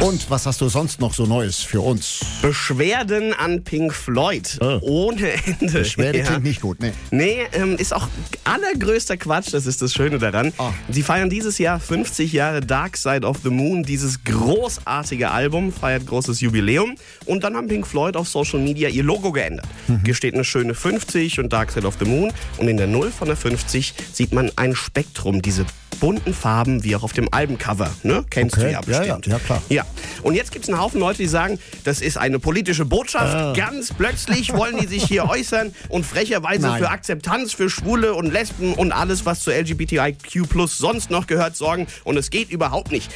Und was hast du sonst noch so Neues für uns? Beschwerden an Pink Floyd. Oh. Ohne Ende. Beschwerde Ja. klingt nicht gut, ne? Nee, ähm, ist auch allergrößter Quatsch, das ist das Schöne daran. Ah. Sie feiern dieses Jahr 50 Jahre Dark Side of the Moon. Dieses großartige Album feiert großes Jubiläum. Und dann haben Pink Floyd auf Social Media ihr Logo geändert. Mhm. Hier steht eine schöne 50 und Dark Side of the Moon. Und in der 0 von der 50 sieht man ein Spektrum, diese bunten Farben wie auch auf dem Albencover. Ne? Kennst Okay, du ja ja, bestimmt. ja, ja, klar. Ja, und jetzt gibt es einen Haufen Leute, die sagen, das ist eine politische Botschaft. Ah. Ganz plötzlich wollen die sich hier äußern und frecherweise Nein. für Akzeptanz für Schwule und Lesben und alles, was zu LGBTIQ sonst noch gehört, sorgen. Und es geht überhaupt nicht.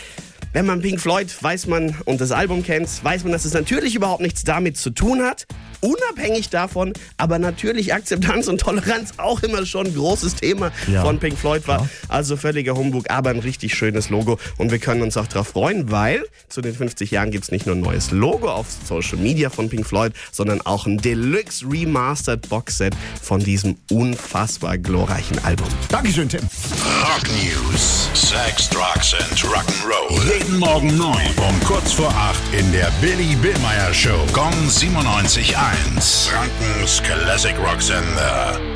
Wenn man Pink Floyd weiß man und das Album kennt, weiß man, dass es natürlich überhaupt nichts damit zu tun hat. Unabhängig davon, aber natürlich Akzeptanz und Toleranz auch immer schon ein großes Thema Ja. von Pink Floyd war. Also völliger Humbug, aber ein richtig schönes Logo. Und wir können uns auch darauf freuen, weil zu den 50 Jahren gibt es nicht nur ein neues Logo auf Social Media von Pink Floyd, sondern auch ein Deluxe Remastered Boxset von diesem unfassbar glorreichen Album. Dankeschön, Tim. Rock News. Sex, Drugs and Rock'n'Roll. Jeden Morgen 9 um kurz vor 8 in der Billy Billmeyer Show. Gong 97.1. Frankens Classic Rock Sender.